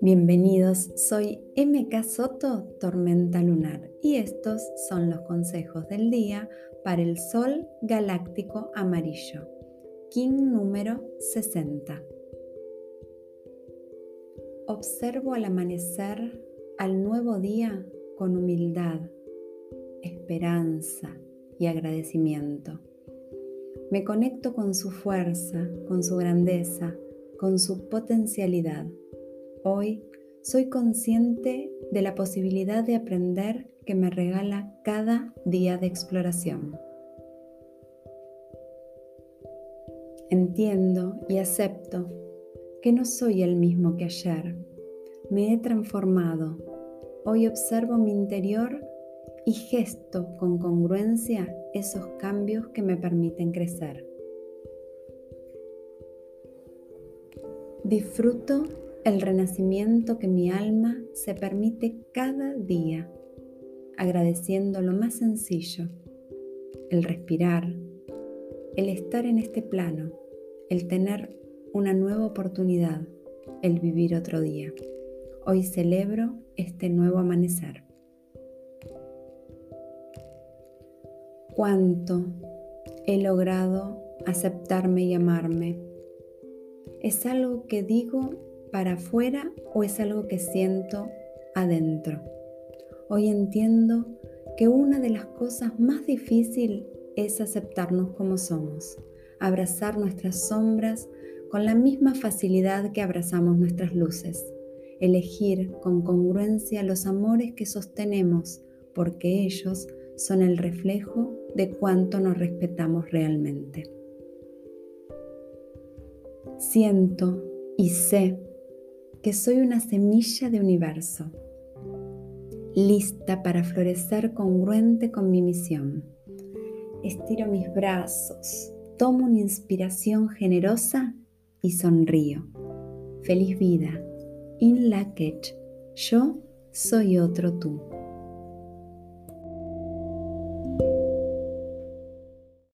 Bienvenidos, soy MK Soto, Tormenta Lunar, y estos son los consejos del día para el Sol Galáctico Amarillo, King número 60. Observo al amanecer al nuevo día con humildad, esperanza y agradecimiento. Me conecto con su fuerza, con su grandeza, con su potencialidad Hoy soy consciente de la posibilidad de aprender que me regala cada día de exploración. Entiendo y acepto que no soy el mismo que ayer. Me he transformado. Hoy observo mi interior y gesto con congruencia esos cambios que me permiten crecer. Disfruto el renacimiento que mi alma se permite cada día, agradeciendo lo más sencillo, el respirar, el estar en este plano, el tener una nueva oportunidad, el vivir otro día. Hoy celebro este nuevo amanecer. Cuánto he logrado aceptarme y amarme. Es algo que digo para afuera o es algo que siento adentro. Hoy entiendo que una de las cosas más difíciles es aceptarnos como somos, abrazar nuestras sombras con la misma facilidad que abrazamos nuestras luces, elegir con congruencia los amores que sostenemos, porque ellos son el reflejo de cuánto nos respetamos realmente. Siento y sé que soy una semilla de universo, lista para florecer congruente con mi misión. Estiro mis brazos, tomo una inspiración generosa y sonrío. Feliz vida. In Lakech. Yo soy otro tú.